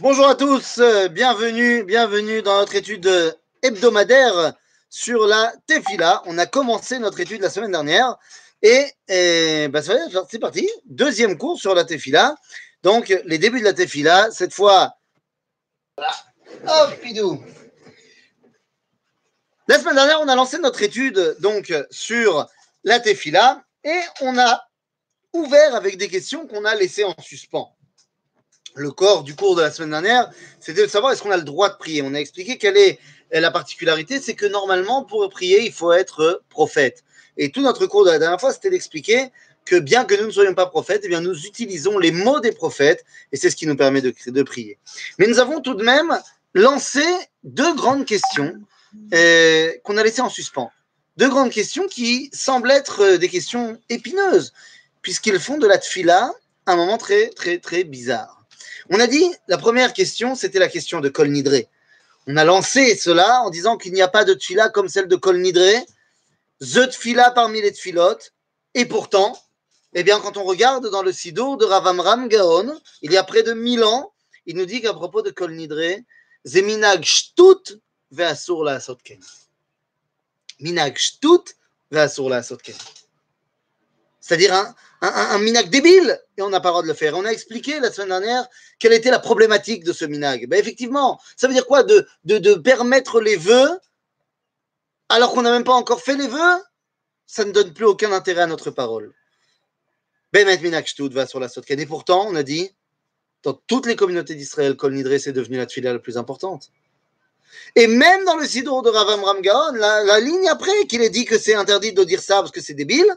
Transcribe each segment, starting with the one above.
Bonjour à tous, euh, bienvenue, bienvenue dans notre étude hebdomadaire sur la Tefila. On a commencé notre étude la semaine dernière et, bah, c'est parti. Deuxième cours sur la Tefila. Donc, les débuts de la Tefila, cette fois. Voilà. Hop, pidou. La semaine dernière, on a lancé notre étude donc sur la Tefila et on a ouvert avec des questions qu'on a laissées en suspens. Le corps du cours de la semaine dernière, c'était de savoir est-ce qu'on a le droit de prier. On a expliqué quelle est la particularité, c'est que normalement, pour prier, il faut être prophète. Et tout notre cours de la dernière fois, c'était d'expliquer que bien que nous ne soyons pas prophètes, eh bien nous utilisons les mots des prophètes et c'est ce qui nous permet de, prier. Mais nous avons tout de même lancé deux grandes questions euh, qu'on a laissées en suspens. Deux grandes questions qui semblent être des questions épineuses, puisqu'ils font de la tfila un moment très, très, très bizarre. On a dit, la première question, c'était la question de Kol Nidré. On a lancé cela en disant qu'il n'y a pas de tfila comme celle de Kol Nidré, the tfila parmi les tfilotes, et pourtant, eh bien, quand on regarde dans le Sidour de Ravamram Gaon, il y a près de 1000 ans, il nous dit qu'à propos de Kol Nidré, Zeminag ve'asur la sotken. Minag Shtut ve'asur la sotken. C'est-à-dire un, minag débile, et on n'a pas le droit de le faire. On a expliqué la semaine dernière quelle était la problématique de ce minag. Ben effectivement, ça veut dire quoi de, permettre les vœux alors qu'on n'a même pas encore fait les vœux? Ça ne donne plus aucun intérêt à notre parole. Bemet minag shtut va sur la sotken. Et pourtant, on a dit, dans toutes les communautés d'Israël, Kol Nidre, c'est devenu la tfila la plus importante. Et même dans le Sidour de Ravam Ramgaon, la, la ligne après, qu'il est dit que c'est interdit de dire ça parce que c'est débile,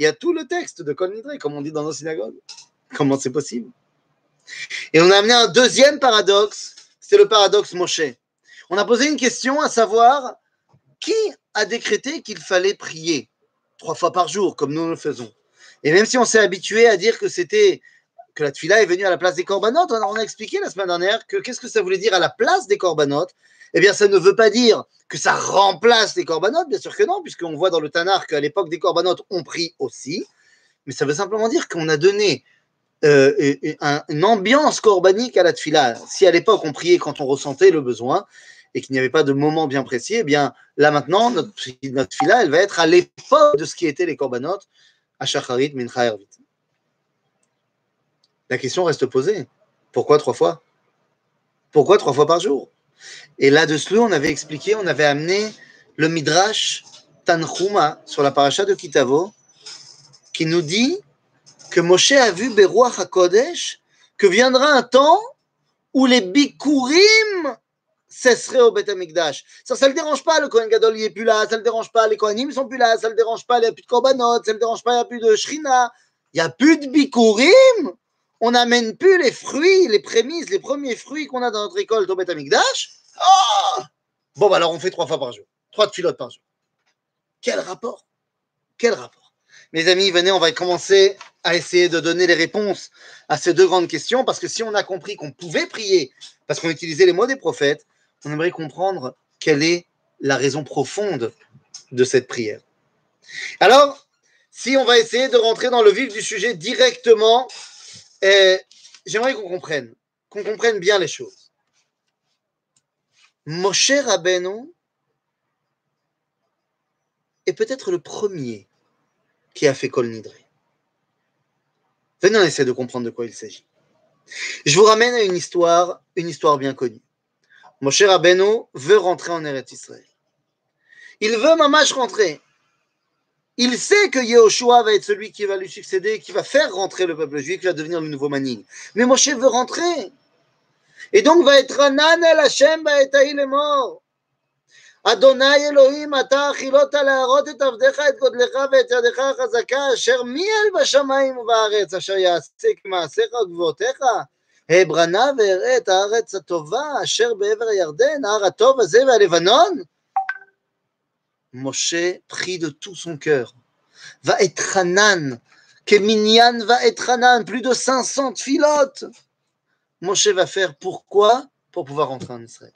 il y a tout le texte de Nidre, comme on dit dans nos synagogues. Comment c'est possible? Et on a amené un deuxième paradoxe, c'est le paradoxe Moshe. On a posé une question à savoir qui a décrété qu'il fallait prier trois fois par jour, comme nous le faisons? Et même si on s'est habitué à dire que c'était que la tfila est venue à la place des corbanotes, on a, expliqué la semaine dernière que qu'est-ce que ça voulait dire à la place des corbanotes? Eh bien, ça ne veut pas dire que ça remplace les corbanotes, bien sûr que non, puisqu'on voit dans le Tanar qu'à l'époque des corbanotes, on prie aussi, mais ça veut simplement dire qu'on a donné euh, un, une ambiance corbanique à la tfila. Si à l'époque on priait quand on ressentait le besoin et qu'il n'y avait pas de moment bien précis, eh bien là maintenant, notre, notre elle va être à l'époque de ce qui étaient les corbanotes, à Shacharit, Mincha, Ervit. La question reste posée. Pourquoi trois fois? Pourquoi trois fois par jour? Et là-dessus, on avait expliqué, on avait amené le Midrash Tanchuma sur la paracha de Kitavo, qui nous dit que Moshe a vu Beruach HaKodesh que viendra un temps où les bikurim cesseraient au Beth Amikdash. Ça, ça le dérange pas, le Kohen Gadol n'est plus là, ça ne le dérange pas, les Kohanim sont plus là, ça ne le dérange pas, il n'y a plus de korbanot, ça ne le dérange pas, il n'y a plus de shrina, il n'y a plus de bikurim on n'amène plus les fruits, les prémices, les premiers fruits qu'on a dans notre récolte au. Oh bon, bah alors on fait trois fois par jour, trois de filotes par jour. Quel rapport Quel rapport Mes amis, venez, on va commencer à essayer de donner les réponses à ces deux grandes questions, parce que si on a compris qu'on pouvait prier, parce qu'on utilisait les mots des prophètes, on aimerait comprendre quelle est la raison profonde de cette prière. Alors, si on va essayer de rentrer dans le vif du sujet directement, j'aimerais qu'on comprenne, qu'on comprenne bien les choses. Moshe Rabbeinu est peut-être le premier qui a fait Kol Nidre. Venez, on essaie de comprendre de quoi il s'agit. Je vous ramène à une histoire, une histoire bien connue. Moshe Rabbeinu veut rentrer en Eretz Israël. Il veut mamash rentrer Il sait que Yehoshua va être celui qui va lui succéder, qui va faire rentrer le peuple juif, qui va devenir le nouveau Manning. Mais Moshe veut rentrer. Et donc va être Anan el Hashem ba'etahi lemor. אדוני אלוהים, אתה אכילות להראות את עבדיך, את גודלך ואת ידך החזקה, אשר מי אל בשמיים ובארץ, אשר יעשה כמעשיך וגבוהותיך. העברנה ואראה את הארץ הטובה, אשר בעבר הירדן, ההר הטוב הזה והלבנון. Moshe prie de tout son cœur. Va être Hanan, que Minyan va être Hanan, plus de 500 filotes. Moshe va faire pourquoi? Pour pouvoir rentrer en Israël.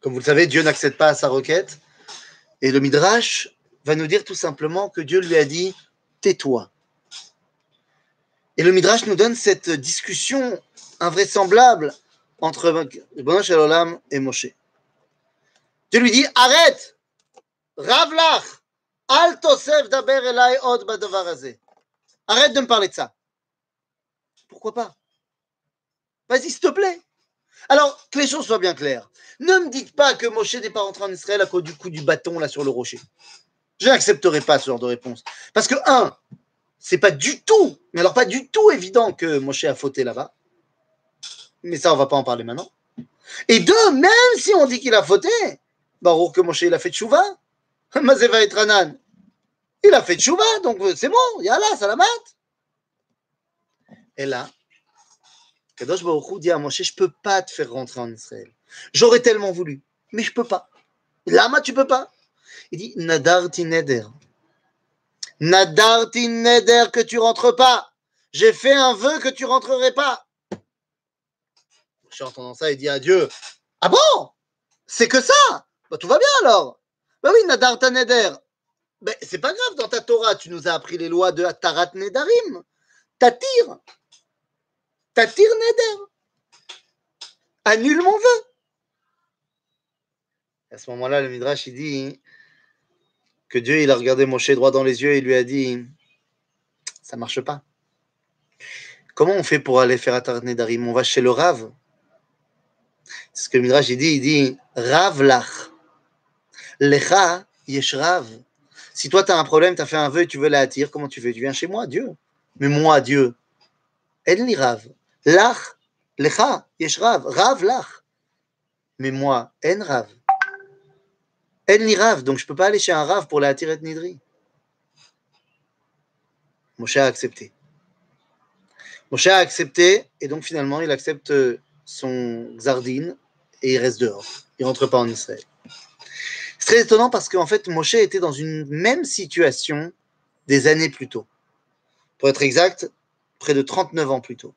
Comme vous le savez, Dieu n'accède pas à sa requête. Et le Midrash va nous dire tout simplement que Dieu lui a dit Tais-toi. Et le Midrash nous donne cette discussion invraisemblable entre Shalom et Moshe. Tu lui dis arrête, Ravlach, Tosef Daber Elai Od Badavar Arrête de me parler de ça. Pourquoi pas Vas-y, s'il te plaît. Alors, que les choses soient bien claires. Ne me dites pas que Moshe n'est pas rentré en Israël à cause du coup du bâton là sur le rocher. Je n'accepterai pas ce genre de réponse. Parce que, un, c'est pas du tout, mais alors pas du tout évident que Moshe a fauté là-bas. Mais ça, on va pas en parler maintenant. Et deux, même si on dit qu'il a fauté, Baruch que Moshe il a fait tchouva, Il a fait tchouva, donc c'est bon, yalla, salamat. Et là, Kadosh Baruch dit à Moshe, je peux pas te faire rentrer en Israël. J'aurais tellement voulu, mais je peux pas. Lama, tu peux pas. Il dit, Nadarti Neder. Nadarti Neder que tu rentres pas. J'ai fait un vœu que tu rentrerais pas. Moshe entendant ça, il dit à Dieu, ah bon? C'est que ça? Bah, Tout va bien alors. Bah oui. Ben, c'est pas grave, dans ta Torah, tu nous as appris les lois de Tarat Nedarim. Tatir. Tatir Neder. Annule mon vœu. À ce moment-là, le Midrash, il dit que Dieu, il a regardé Moshe droit dans les yeux et il lui a dit Ça marche pas. Comment on fait pour aller faire Atar Nedarim? On va chez le Rav. C'est ce que le Midrash, il dit il dit Rav lach. Lecha yesh Rav. Si toi, tu as un problème, tu as fait un vœu et tu veux l'attirer, comment tu fais Tu viens chez moi, Dieu. Mais moi, Dieu, elle ni Rav. Lach, lecha, yesh Rav. Lach. Mais moi, en Rav. Rav. Donc, je ne peux pas aller chez un Rav pour l'attirer de Nidri. Moshe a accepté. Moshe a accepté et donc finalement, il accepte son Xardine et il reste dehors. Il rentre pas en Israël. C'est très étonnant parce qu'en fait, Moshe était dans une même situation des années plus tôt. Pour être exact, près de 39 ans plus tôt.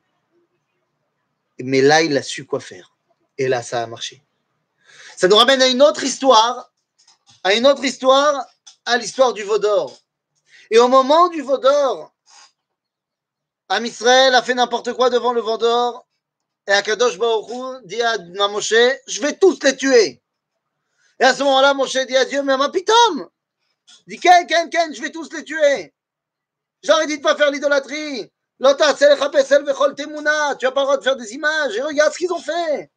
Mais là, il a su quoi faire. Et là, ça a marché. Ça nous ramène à une autre histoire, à une autre histoire, à l'histoire du Vaudor. Et au moment du Vaudor, Am Israël a fait n'importe quoi devant le Vaudor, et Akadosh Baruch dit à Moshe, je vais tous les tuer. Et à ce moment-là, Moshe dit à Dieu, mais ma pitom Il dit, Ken, Ken, Ken, je vais tous les tuer. J'aurais dit de ne pas faire l'idolâtrie. Lota, tu n'as pas le droit de faire des images. Et regarde ce qu'ils ont fait.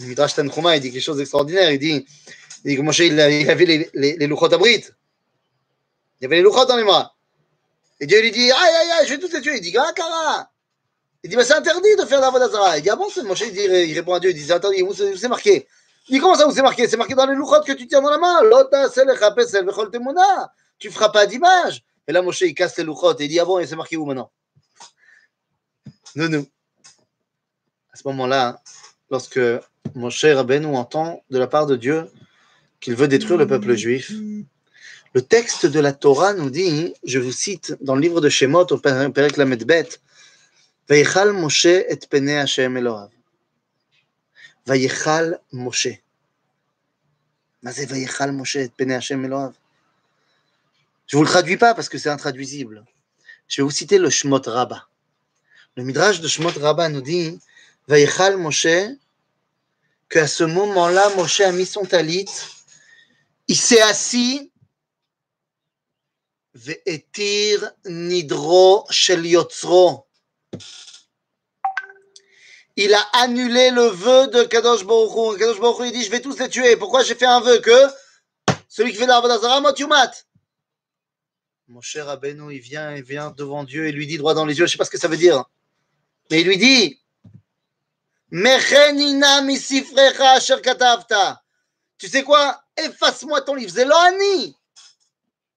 Midrash il dit quelque chose d'extraordinaire. Il dit, il dit que Moshe, il avait les, les, louchot abrit. Il y avait les louchot dans les mains. Et Dieu lui dit, aïe, aïe, aïe, je vais tous les tuer. Il dit, Gara, Il dit, mais c'est interdit de faire la d'Azara. Il dit, ah bon, Moshe, il, dit, il répond à Dieu, il dit, interdit, où c'est marqué? Il dit, comment ça, où c'est marqué C'est marqué dans les louchot que tu tiens dans la main. Tu feras pas d'image. Et là, Moshe, il casse les louchot et il dit, ah bon, et c'est marqué où maintenant? Non, non. À ce moment-là, lorsque Moshe Rabbeinu entend de la part de Dieu qu'il veut détruire le peuple juif, le texte de la Torah nous dit, je vous cite dans le livre de Shemot au Perek Lamed Bet, Vayichal Moshe et pene Hashem Elohav. Moshe. Mais c'est Vayichal Moshe et pene Hashem Elohav. Je ne vous le traduis pas parce que c'est intraduisible. Je vais vous citer le Shmot Rabbah. Le Midrash de Shmot Rabbah nous dit Vayichal Moshe, qu'à ce moment-là, Moshe a mis son talit, il s'est assis nidro shel. Il a annulé le vœu de Kadosh Baruch Kadosh Baruch il dit, je vais tous les tuer. Pourquoi j'ai fait un vœu que celui qui fait l'Arvadazara, Motumat Mon cher Rabbeinu, il vient, il vient devant Dieu et lui dit droit dans les yeux, je ne sais pas ce que ça veut dire. Mais il lui dit. Tu sais quoi? Efface-moi ton livre.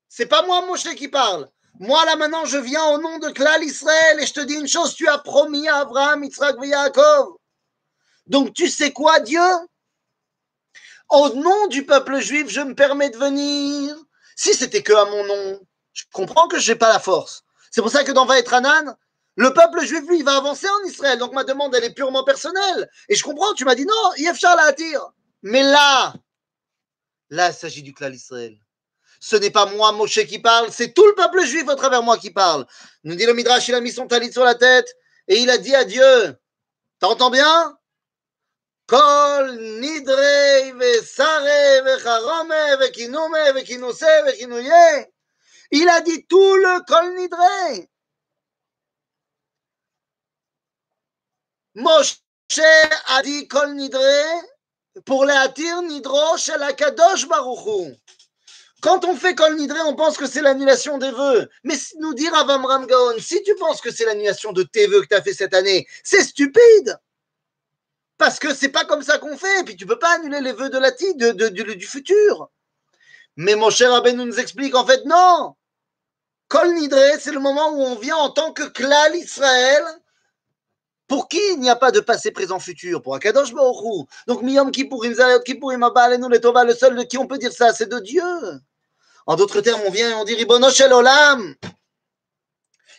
C'est pas moi, Moshe, qui parle. Moi, là, maintenant, je viens au nom de Klal Israël et je te dis une chose, tu as promis à Abraham, Yitzhak et Yaakov. Donc, tu sais quoi, Dieu? Au nom du peuple juif, je me permets de venir. Si c'était que à mon nom, je comprends que je n'ai pas la force. C'est pour ça que dans Vaetranan, le peuple juif, lui, il va avancer en Israël. Donc, ma demande, elle est purement personnelle. Et je comprends, tu m'as dit non, Yefshar la attire. Mais là, là, il s'agit du Klal Israël. Ce n'est pas moi, Moshe, qui parle, c'est tout le peuple juif à travers moi qui parle. Nous dit le Midrash, il a mis son talit sur la tête et il a dit à Dieu, t'entends bien? Kol nidre vesare vecharome vekinume vekinuse vekinuye. Il a dit tout le kol nidre. Moshe a dit kol nidre pour les attir nidro chez la kadosh baruchu. Quand on fait Kol Nidre, on pense que c'est l'annulation des vœux. Mais nous dire Avamram Gaon, si tu penses que c'est l'annulation de tes vœux que tu as fait cette année, c'est stupide. Parce que c'est pas comme ça qu'on fait. Et puis tu peux pas annuler les vœux de la de, du futur. Mais mon cher Abbé nous explique en fait non. Kol Nidre, c'est le moment où on vient en tant que klal Israël. Pour qui il n'y a pas de passé, présent, futur Pour Akadosh Baruch Donc, Miyom Kippourim, Zayot Kippourim, Abba, nous les Tova, le seul de qui on peut dire ça, c'est de Dieu. En d'autres termes, on vient et on dit Ribono Shel Olam.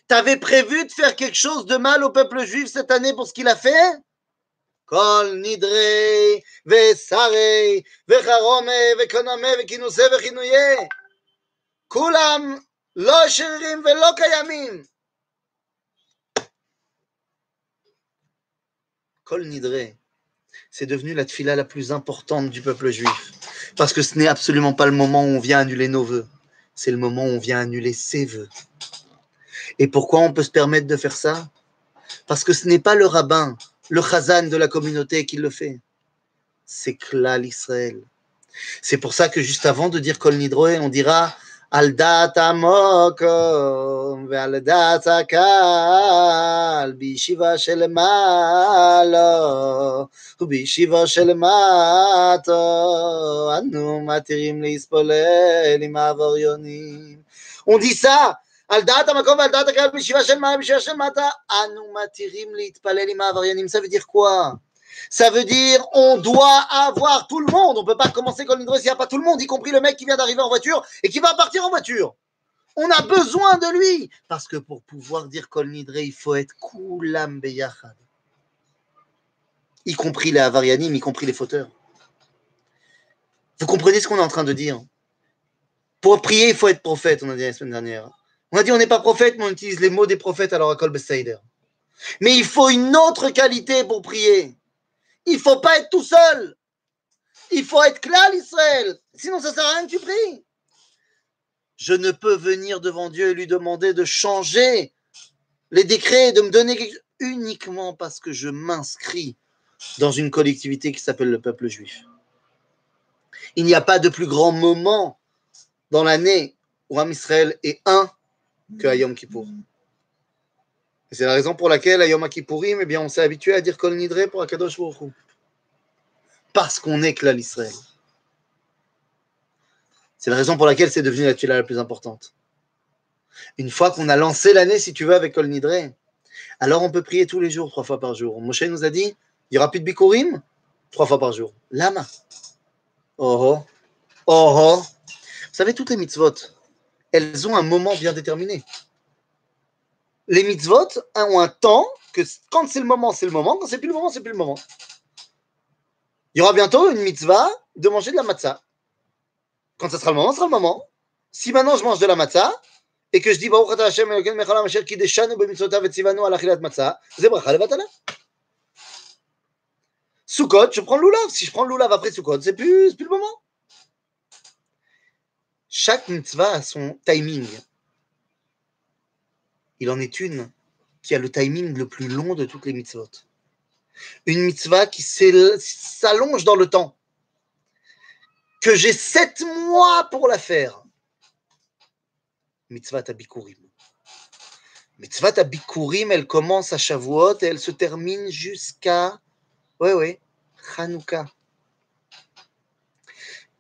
T'avais prévu de faire quelque chose de mal au peuple juif cette année pour ce qu'il a fait? Kol nidre, vesare, vecharome, vekinuse. Kulam, lo. Kol nidre, c'est devenu la tfila la plus importante du peuple juif. Parce que ce n'est absolument pas le moment où on vient annuler nos vœux. C'est le moment où on vient annuler ses vœux. Et pourquoi on peut se permettre de faire ça? Parce que ce n'est pas le rabbin, le chazan de la communauté qui le fait. C'est Klal Israël. C'est pour ça que juste avant de dire Kol Nidroé, on dira על דעת המוקום ועל דעת הקהל בישיבה של מעלו ובישיבה של מטו אנו מתירים להספולל עם העבריונים. Ça על דעת המקום ועל דעת הקהל בישיבה של מעלה בישיבה של מטה אנו מתירים להתפלל עם העבריינים. Dire quoi Ça veut dire on doit avoir tout le monde. On ne peut pas commencer comme une s'il n'y a pas tout le monde, y compris le mec qui vient d'arriver en voiture et qui va partir en voiture. On a besoin de lui. Parce que pour pouvoir dire Kol Nidre, il faut être Kulam Beyachad. Y compris les Avarianim, y compris les fauteurs. Vous comprenez ce qu'on est en train de dire? Pour prier, il faut être prophète, on a dit la semaine dernière. On a dit on n'est pas prophète, mais on utilise les mots des prophètes alors à Kol Mais il faut une autre qualité pour prier. Il ne faut pas être tout seul. Il faut être clair, Israël. Sinon, ça ne sert à rien que tu pries. Je ne peux venir devant Dieu et lui demander de changer les décrets, de me donner quelque chose, uniquement parce que je m'inscris dans une collectivité qui s'appelle le peuple juif. Il n'y a pas de plus grand moment dans l'année où Israël est un que Ayom Kippour. C'est la raison pour laquelle, à Yom Kippourim, eh bien, on s'est habitué à dire Kol Nidre pour Akadosh Baruch Parce qu'on est Klal Israël. C'est la raison pour laquelle c'est devenu la tuila la plus importante. Une fois qu'on a lancé l'année, si tu veux, avec Kol Nidre, alors on peut prier tous les jours, trois fois par jour. Moshe nous a dit, il n'y aura plus de Bikurim, trois fois par jour. Lama. Oh oh. Oh oh. Vous savez, toutes les mitzvot, elles ont un moment bien déterminé les mitzvot ont un temps que quand c'est le moment, c'est le moment, quand c'est plus le moment, c'est plus le moment. Il y aura bientôt une mitzvah de manger de la matzah. Quand ça sera le moment, ce sera le moment. Si maintenant je mange de la matzah et que je dis Baruch Hashem Mechalam Asher Kideshanu b'mitzvotav et tzivanu al achilat matzah, c'est bracha. Sukkot, je prends le lulav. Si je prends le lulav après Sukkot, c'est plus, plus le moment. Chaque mitzvah a son timing il en est une qui a le timing le plus long de toutes les mitzvot. Une mitzvah qui s'allonge dans le temps. Que j'ai sept mois pour la faire. Mitzvah Tabikurim. Mitzvah Tabikurim, elle commence à Shavuot et elle se termine jusqu'à. Oui, oui, Hanouka.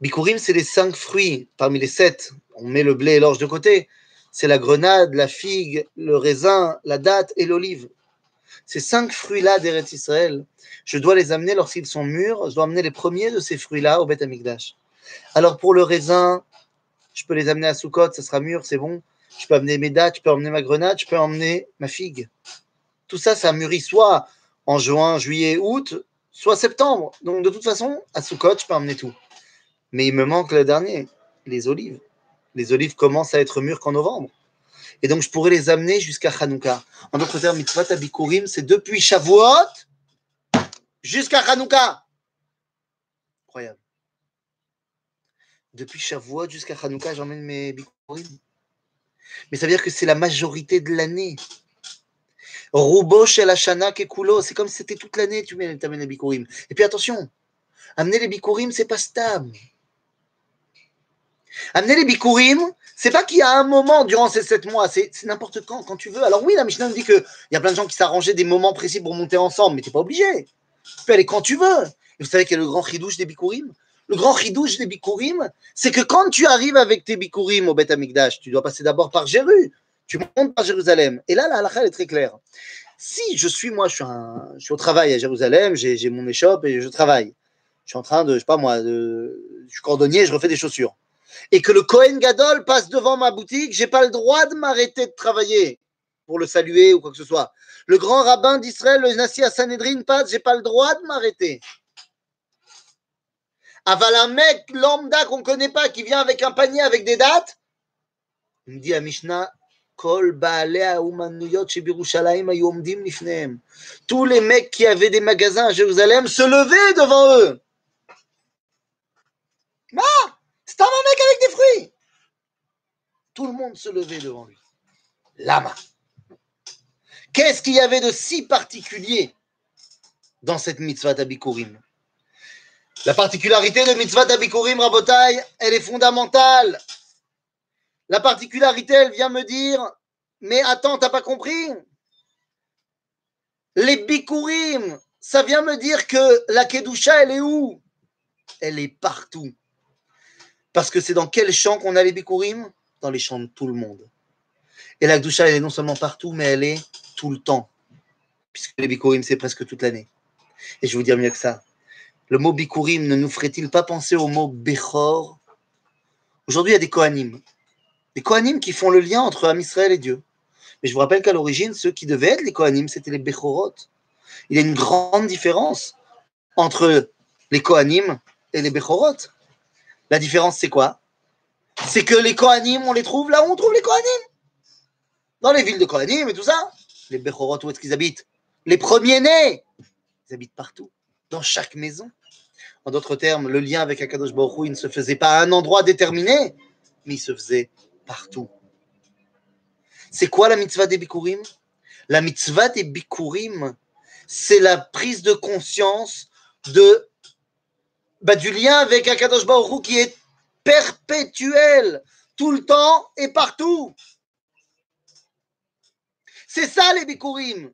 Bikurim, c'est les cinq fruits parmi les sept. On met le blé et l'orge de côté c'est la grenade, la figue, le raisin, la date et l'olive. Ces cinq fruits-là d'Eretz Israël, je dois les amener lorsqu'ils sont mûrs, je dois amener les premiers de ces fruits-là au Beth Amikdash. Alors pour le raisin, je peux les amener à Sukkot, ça sera mûr, c'est bon. Je peux amener mes dates, je peux emmener ma grenade, je peux emmener ma figue. Tout ça, ça mûrit soit en juin, juillet, août, soit septembre. Donc de toute façon, à Sukkot, je peux emmener tout. Mais il me manque le dernier, les olives. Les olives commencent à être mûres qu'en novembre. Et donc, je pourrais les amener jusqu'à Hanouka. En d'autres termes, mitzvot abikurim, c'est depuis Shavuot jusqu'à Hanouka. Incroyable. Depuis Shavuot jusqu'à Hanouka, j'emmène mes bikurim. Mais ça veut dire que c'est la majorité de l'année. Roubo chez la Shana Kekulo, c'est comme si c'était toute l'année, tu amènes les bikurim. Et puis attention, amener les bikurim, c'est pas stable. Amener les bikurim, c'est pas qu'il y a un moment durant ces sept mois, c'est n'importe quand, quand tu veux. Alors oui, la Mishnah nous dit qu'il y a plein de gens qui s'arrangeaient des moments précis pour monter ensemble, mais tu n'es pas obligé. Tu peux aller quand tu veux. Et vous savez quel est le grand chidouche des bikurim Le grand chidouche des bikurim, c'est que quand tu arrives avec tes bikurim au Beth Amikdash, tu dois passer d'abord par Jéru. Tu montes par Jérusalem. Et là, la halakha est très claire. Si je suis, moi, je suis, je suis au travail à Jérusalem, j'ai mon échoppe et je travaille. Je suis en train de, je sais pas moi, de, je suis cordonnier, je refais des chaussures et que le Kohen Gadol passe devant ma boutique, j'ai pas le droit de m'arrêter de travailler pour le saluer ou quoi que ce soit. Le grand rabbin d'Israël, le Nassi à Sanhedrin passe, j'ai pas le droit de m'arrêter. Aval un mec lambda qu'on connaît pas, qui vient avec un panier avec des dates, il me dit à Mishnah, tous les mecs qui avaient des magasins à Jérusalem se levaient devant eux. Un mec avec des fruits. Tout le monde se levait devant lui. Lama. Qu'est-ce qu'il y avait de si particulier dans cette mitzvah d'Abikurim La particularité de mitzvah d'Abikurim, Rabotai, elle est fondamentale. La particularité, elle vient me dire, mais attends, t'as pas compris? Les Bikurim, ça vient me dire que la Kedusha, elle est où? Elle est partout. Parce que c'est dans quel champ qu'on a les Bikurim Dans les champs de tout le monde. Et la Gdusha, elle est non seulement partout, mais elle est tout le temps. Puisque les Bikurim, c'est presque toute l'année. Et je vais vous dire mieux que ça. Le mot Bikurim ne nous ferait-il pas penser au mot Bechor Aujourd'hui, il y a des Kohanim. Des Kohanim qui font le lien entre Am Israël et Dieu. Mais je vous rappelle qu'à l'origine, ceux qui devaient être les Kohanim, c'était les Bechorot. Il y a une grande différence entre les Kohanim et les Bechorot. La différence, c'est quoi? C'est que les Kohanim, on les trouve là où on trouve les Kohanim. Dans les villes de Kohanim et tout ça. Les Bechorot, où est-ce qu'ils habitent? Les premiers-nés Ils habitent partout, dans chaque maison. En d'autres termes, le lien avec Akadosh Baruch ne se faisait pas à un endroit déterminé, mais il se faisait partout. C'est quoi la mitzvah des Bikurim La mitzvah des Bikurim, c'est la prise de conscience de bah, du lien avec Akadosh Baruch qui est perpétuel, tout le temps et partout. C'est ça les Bikurim.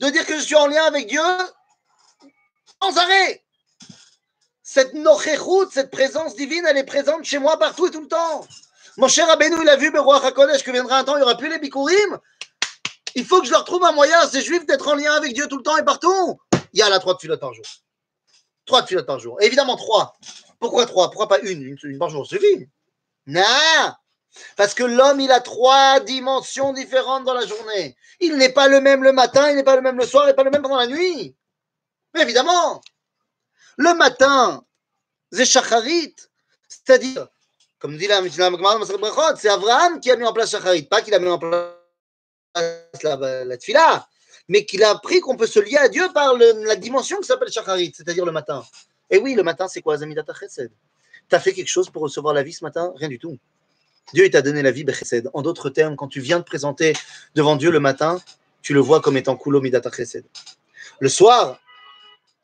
De dire que je suis en lien avec Dieu sans arrêt. Cette nocheroute, cette présence divine, elle est présente chez moi partout et tout le temps. Mon cher Abénou, il a vu Beroach HaKodesh que viendra un temps, il n'y aura plus les Bikurim. Il faut que je leur trouve un moyen, ces juifs, d'être en lien avec Dieu tout le temps et partout. Il y a la trois de par jour. Trois tfilotes par jour. évidemment, trois. Pourquoi trois? Pourquoi pas une? Une, par jour suffit. Non Parce que l'homme, il a trois dimensions différentes dans la journée. Il n'est pas le même le matin, il n'est pas le même le soir, il n'est pas le même pendant la nuit. Mais évidemment, le matin, c'est Shacharit. C'est-à-dire, comme dit la c'est Abraham qui a mis en place Shacharit, pas qu'il a mis en place la, la mais qu'il a appris qu'on peut se lier à Dieu par la dimension qui s'appelle Shacharit, c'est-à-dire le matin. Et oui, le matin, c'est quoi, Zamidata Chesed Tu as fait quelque chose pour recevoir la vie ce matin? Rien du tout. Dieu, t'a donné la vie, Bechesed. En d'autres termes, quand tu viens te présenter devant Dieu le matin, tu le vois comme étant Kulo Midata Chesed. Le soir,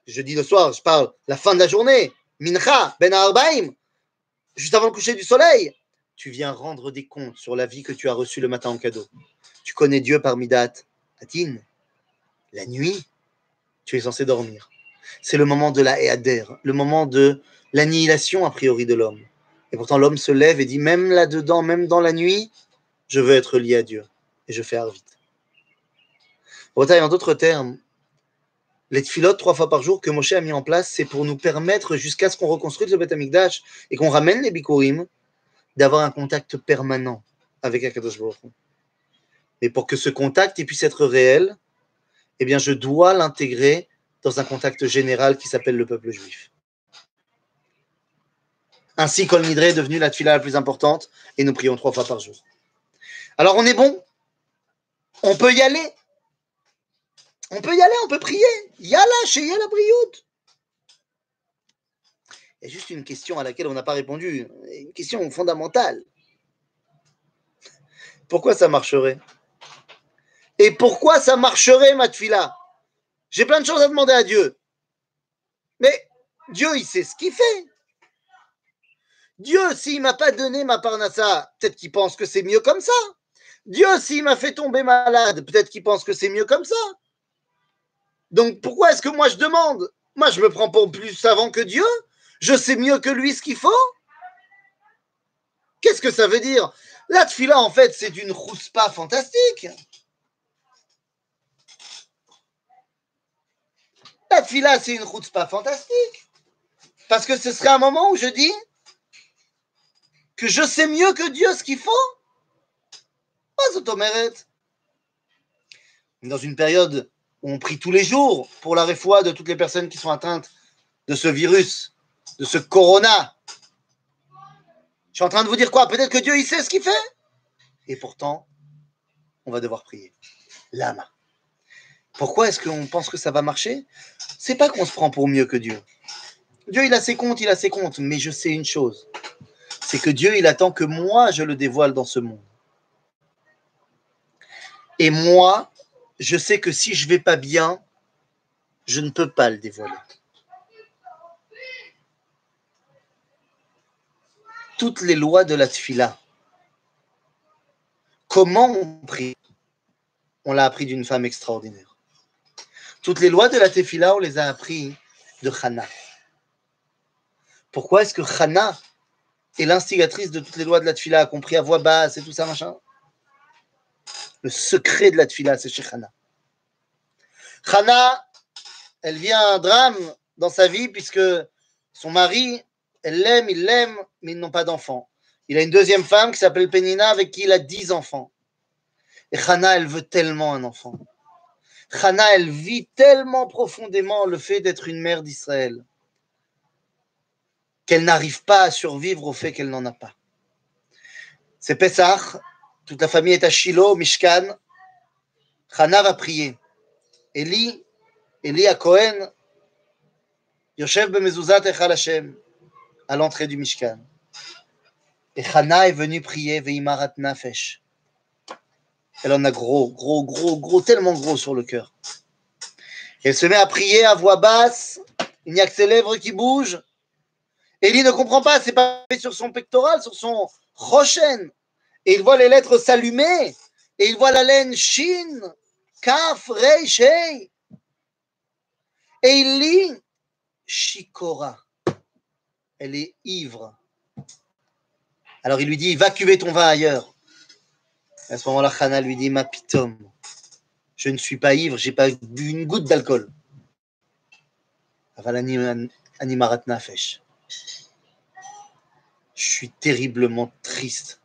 je dis le soir, je parle la fin de la journée, Mincha, Ben Arbaim, juste avant le coucher du soleil, tu viens rendre des comptes sur la vie que tu as reçue le matin en cadeau. Tu connais Dieu par Midat, Atin, la nuit, tu es censé dormir. C'est le moment de la Héader, le moment de l'annihilation a priori de l'homme. Et pourtant l'homme se lève et dit, même là-dedans, même dans la nuit, je veux être lié à Dieu. Et je fais vite. En d'autres termes, les tfilotes trois fois par jour que Moshe a mis en place, c'est pour nous permettre, jusqu'à ce qu'on reconstruise le Beth Amikdash et qu'on ramène les Bikurim, d'avoir un contact permanent avec Akadosh Baruch Mais pour que ce contact puisse être réel, eh bien, je dois l'intégrer dans un contact général qui s'appelle le peuple juif. Ainsi, Kol est devenue la tfila la plus importante et nous prions trois fois par jour. Alors on est bon? On peut y aller? On peut y aller, on peut prier. Yalla, chez Yalla Briout. Il y a juste une question à laquelle on n'a pas répondu, une question fondamentale. Pourquoi ça marcherait? Et pourquoi ça marcherait, ma tfila J'ai plein de choses à demander à Dieu. Mais Dieu, il sait ce qu'il fait. Dieu, s'il m'a pas donné ma parnassa, peut-être qu'il pense que c'est mieux comme ça. Dieu, s'il m'a fait tomber malade, peut-être qu'il pense que c'est mieux comme ça. Donc pourquoi est-ce que moi je demande? Moi, je me prends pour plus savant que Dieu. Je sais mieux que lui ce qu'il faut. Qu'est-ce que ça veut dire? La tfila, en fait, c'est d'une pas fantastique. La tfila, c'est une pas fantastique. Parce que ce serait un moment où je dis que je sais mieux que Dieu ce qu'il faut. Pas Dans une période où on prie tous les jours pour la réfoie de toutes les personnes qui sont atteintes de ce virus, de ce corona. Je suis en train de vous dire quoi? Peut-être que Dieu, il sait ce qu'il fait. Et pourtant, on va devoir prier. Lama. Pourquoi est-ce qu'on pense que ça va marcher? C'est pas qu'on se prend pour mieux que Dieu. Dieu, il a ses comptes, il a ses comptes. Mais je sais une chose c'est que Dieu, il attend que moi, je le dévoile dans ce monde. Et moi, je sais que si je vais pas bien, je ne peux pas le dévoiler. Toutes les lois de la tfila. Comment on prie? On l'a appris d'une femme extraordinaire. Toutes les lois de la tefila, on les a appris de Hannah. Pourquoi est-ce que Hannah et l'instigatrice de toutes les lois de la tfila, a compris à voix basse et tout ça, machin? Le secret de la tfila, c'est chez Hana. Hana, elle vient un drame dans sa vie puisque son mari, elle l'aime, il l'aime, mais ils n'ont pas d'enfants. Il a une deuxième femme qui s'appelle Penina avec qui il a dix enfants. Et Hana, elle veut tellement un enfant. Hana, elle vit tellement profondément le fait d'être une mère d'Israël qu'elle n'arrive pas à survivre au fait qu'elle n'en a pas. C'est Pessah, toute la famille est à Shiloh, Mishkan. Hana va prier. Eli, Eli à Cohen, Yoshev bemezuzat echal Hashem, à l'entrée du Mishkan. Et Hana est venue prier Veimarat Nafesh. Elle en a gros, gros, gros, gros, tellement gros sur le cœur. Elle se met à prier à voix basse, il n'y a que ses lèvres qui bougent. Élie ne comprend pas, c'est pas sur son pectoral, sur son rochen. Et il voit les lettres s'allumer. Et il voit la laine Shin, Kaf, Rei, Shei. Et il lit Shikora. Elle est ivre. Alors il lui dit, va cuver ton vin ailleurs. À ce moment-là, Hana lui dit, ma pitom, je ne suis pas ivre, j'ai pas bu une goutte d'alcool. Je suis terriblement triste.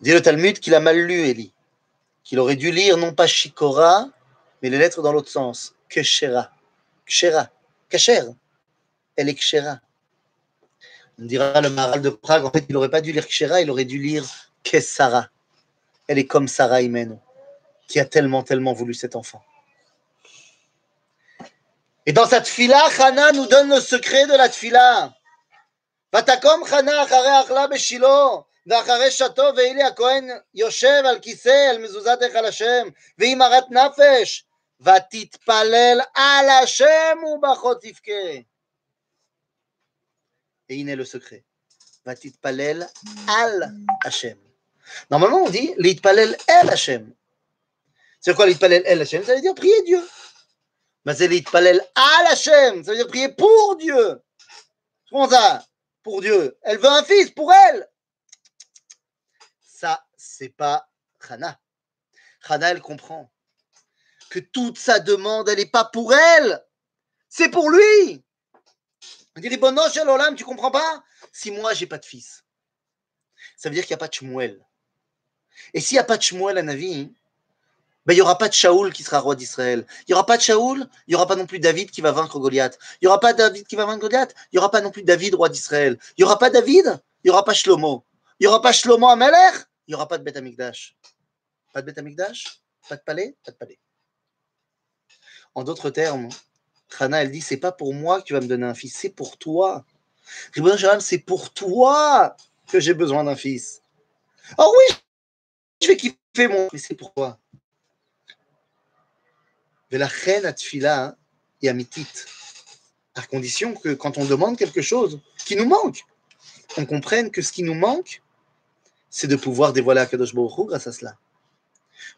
Dit le Talmud qu'il a mal lu, Eli. Qu'il aurait dû lire non pas Shikora, mais les lettres dans l'autre sens. Keshera. Kshera. Kacher. Elle est Kshera. On dira le Maral de Prague, en fait, il n'aurait pas dû lire Kshera, il aurait dû lire Kesara. Elle est comme Sarah Imeno, qui a tellement, tellement voulu cet enfant. Et dans cette fila, Hana nous donne le secret de la tfila. ותקום חנה אחרי אכלה בשילה, ואחרי שתו ואילי הכהן יושב על כיסא על מזוזת היכל השם, והיא מרת נפש, ותתפלל על השם ובכות תבכה. והנה le secret. ותתפלל על השם. Normalement, on dit l'itpalel el Hashem. C'est quoi l'itpalel el Hashem? Ça veut dire prier Dieu. Mais c'est l'itpalel al Hashem. Ça veut dire prier pour Dieu. Comment ça? Pour Dieu. Elle veut un fils pour elle. Ça, c'est pas Hana. Hana, elle comprend que toute sa demande, elle n'est pas pour elle. C'est pour lui. On dit, Bonosh Olam, tu comprends pas? Si moi, j'ai pas de fils, ça veut dire qu'il n'y a pas de Shmuel. Et s'il n'y a pas de Shmuel à Navi, ben, il n'y aura pas de Shaoul qui sera roi d'Israël. Il n'y aura pas de Shaoul, il n'y aura pas non plus David qui va vaincre Goliath. Il n'y aura pas David qui va vaincre Goliath, il n'y aura pas non plus David, roi d'Israël. Il n'y aura pas David, il n'y aura pas Shlomo. Il n'y aura pas Shlomo Ameler, il n'y aura pas de Beth. Pas de Beth Amikdash Pas de palais Pas de palais. En d'autres termes, Hannah, elle dit c'est pas pour moi que tu vas me donner un fils, c'est pour toi. Ribon c'est pour toi que j'ai besoin d'un fils. Oh oui, je vais kiffer mon. Mais c'est pour toi. Mais la reine à condition que quand on demande quelque chose qui nous manque, on comprenne que ce qui nous manque, c'est de pouvoir dévoiler à Kadosh Baruch grâce à cela.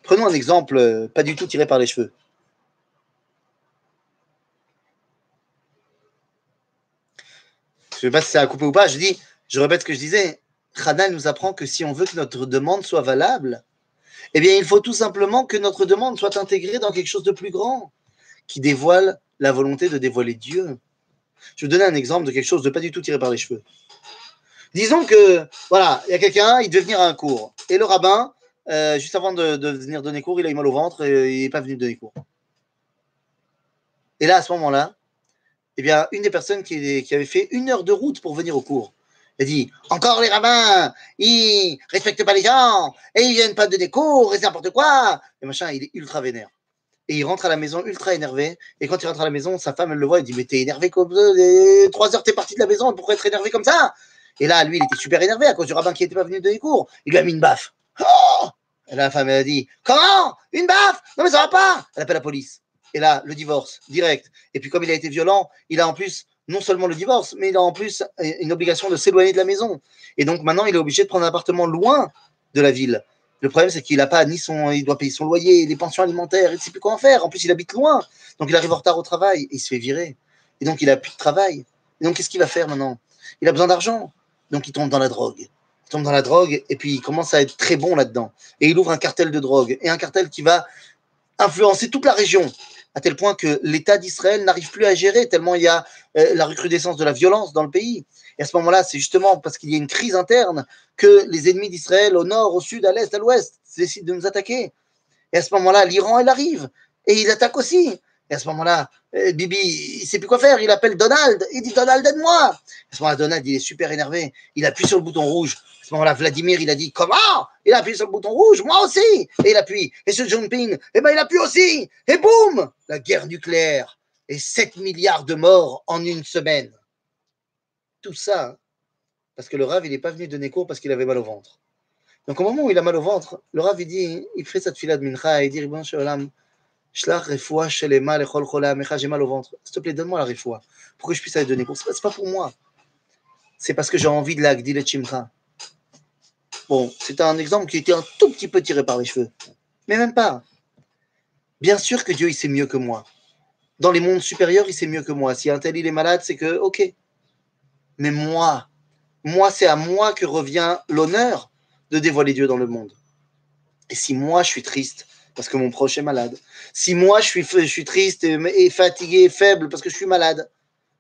Prenons un exemple euh, pas du tout tiré par les cheveux. Je ne sais pas si c'est à couper ou pas. Je dis, je répète ce que je disais. Khana nous apprend que si on veut que notre demande soit valable, eh bien, il faut tout simplement que notre demande soit intégrée dans quelque chose de plus grand, qui dévoile la volonté de dévoiler Dieu. Je vais vous donner un exemple de quelque chose de pas du tout tiré par les cheveux. Disons que, voilà, il y a quelqu'un, il devait venir à un cours. Et le rabbin, euh, juste avant de, venir donner cours, il a eu mal au ventre et il n'est pas venu donner cours. Et là, à ce moment-là, eh une des personnes qui avait fait une heure de route pour venir au cours, elle dit Encore les rabbins, ils respectent pas les gens, et ils viennent pas de cours, et c'est n'importe quoi. Et machin, il est ultra vénère. Et il rentre à la maison ultra énervé. Et quand il rentre à la maison, sa femme, elle le voit, elle dit Mais t'es énervé comme ça, trois heures, t'es parti de la maison, pourquoi être énervé comme ça? Et là, lui, il était super énervé à cause du rabbin qui n'était pas venu donner cours. Il lui a mis une baffe. Oh et la femme, elle a dit Comment? Une baffe? Non, mais ça va pas Elle appelle la police. Et là, le divorce, direct. Et puis, comme il a été violent, il a en plus non seulement le divorce, mais il a en plus une obligation de s'éloigner de la maison. Et donc maintenant, il est obligé de prendre un appartement loin de la ville. Le problème, c'est qu'il n'a pas ni son, il doit payer son loyer, les pensions alimentaires, il ne sait plus quoi en faire. En plus, il habite loin, donc il arrive en retard au travail et il se fait virer. Et donc, il n'a plus de travail. Et donc, qu'est-ce qu'il va faire maintenant? Il a besoin d'argent, donc il tombe dans la drogue. Il tombe dans la drogue et puis il commence à être très bon là-dedans. Et il ouvre un cartel de drogue et un cartel qui va influencer toute la région à tel point que l'État d'Israël n'arrive plus à gérer, tellement il y a euh, la recrudescence de la violence dans le pays. Et à ce moment-là, c'est justement parce qu'il y a une crise interne que les ennemis d'Israël, au nord, au sud, à l'est, à l'ouest, décident de nous attaquer. Et à ce moment-là, l'Iran, il arrive. Et il attaque aussi. Et à ce moment-là, euh, Bibi, il sait plus quoi faire. Il appelle Donald. Il dit Donald, aide-moi. À ce moment-là, Donald, il est super énervé. Il appuie sur le bouton rouge. À ce moment-là, Vladimir, il a dit Comment? Il appuie sur le bouton rouge, moi aussi. Et il appuie. Et ce Jinping, eh ben, il appuie aussi. Et boum La guerre nucléaire. Et 7 milliards de morts en une semaine. Tout ça, hein, parce que le Rav, il n'est pas venu donner cours parce qu'il avait mal au ventre. Donc, au moment où il a mal au ventre, le Rav, il dit Il fait cette fila de mincha et il dit Shalom Shlach refoua shelema j'ai mal au ventre. S'il te plaît, donne-moi la refoua pour que je puisse aller donner. Ce n'est pas pour moi. C'est parce que j'ai envie de la le chimcha. Bon, c'est un exemple qui était un tout petit peu tiré par les cheveux. Mais même pas. Bien sûr que Dieu, il sait mieux que moi. Dans les mondes supérieurs, il sait mieux que moi. Si un tel, il est malade, c'est que, ok. Mais moi, moi, c'est à moi que revient l'honneur de dévoiler Dieu dans le monde. Et si moi, je suis triste, parce que mon proche est malade. Si moi, je suis, je suis triste et, fatigué et faible parce que je suis malade,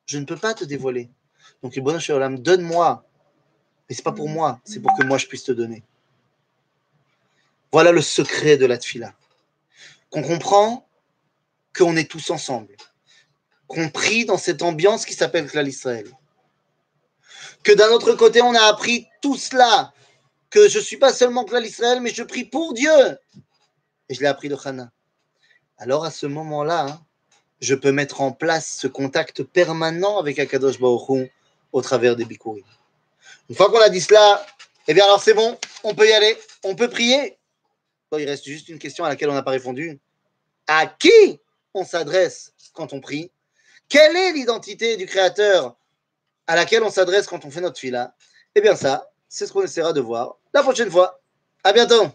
je ne peux pas te dévoiler. Donc, donne-moi. Mais c'est pas pour moi, c'est pour que moi, je puisse te donner. Voilà le secret de la tfila. Qu'on comprend qu'on est tous ensemble. Qu'on prie dans cette ambiance qui s'appelle Klal Israël. Que d'un autre côté, on a appris tout cela. Que je ne suis pas seulement Klal Israël, mais je prie pour Dieu je l'ai appris de Hana. Alors à ce moment-là, hein, je peux mettre en place ce contact permanent avec Akadosh Baruch au travers des Bikurim. Une fois qu'on a dit cela, eh bien alors c'est bon, on peut y aller, on peut prier. il reste juste une question à laquelle on n'a pas répondu. À qui on s'adresse quand on prie? Quelle est l'identité du Créateur à laquelle on s'adresse quand on fait notre fila? Eh bien ça, c'est ce qu'on essaiera de voir la prochaine fois. À bientôt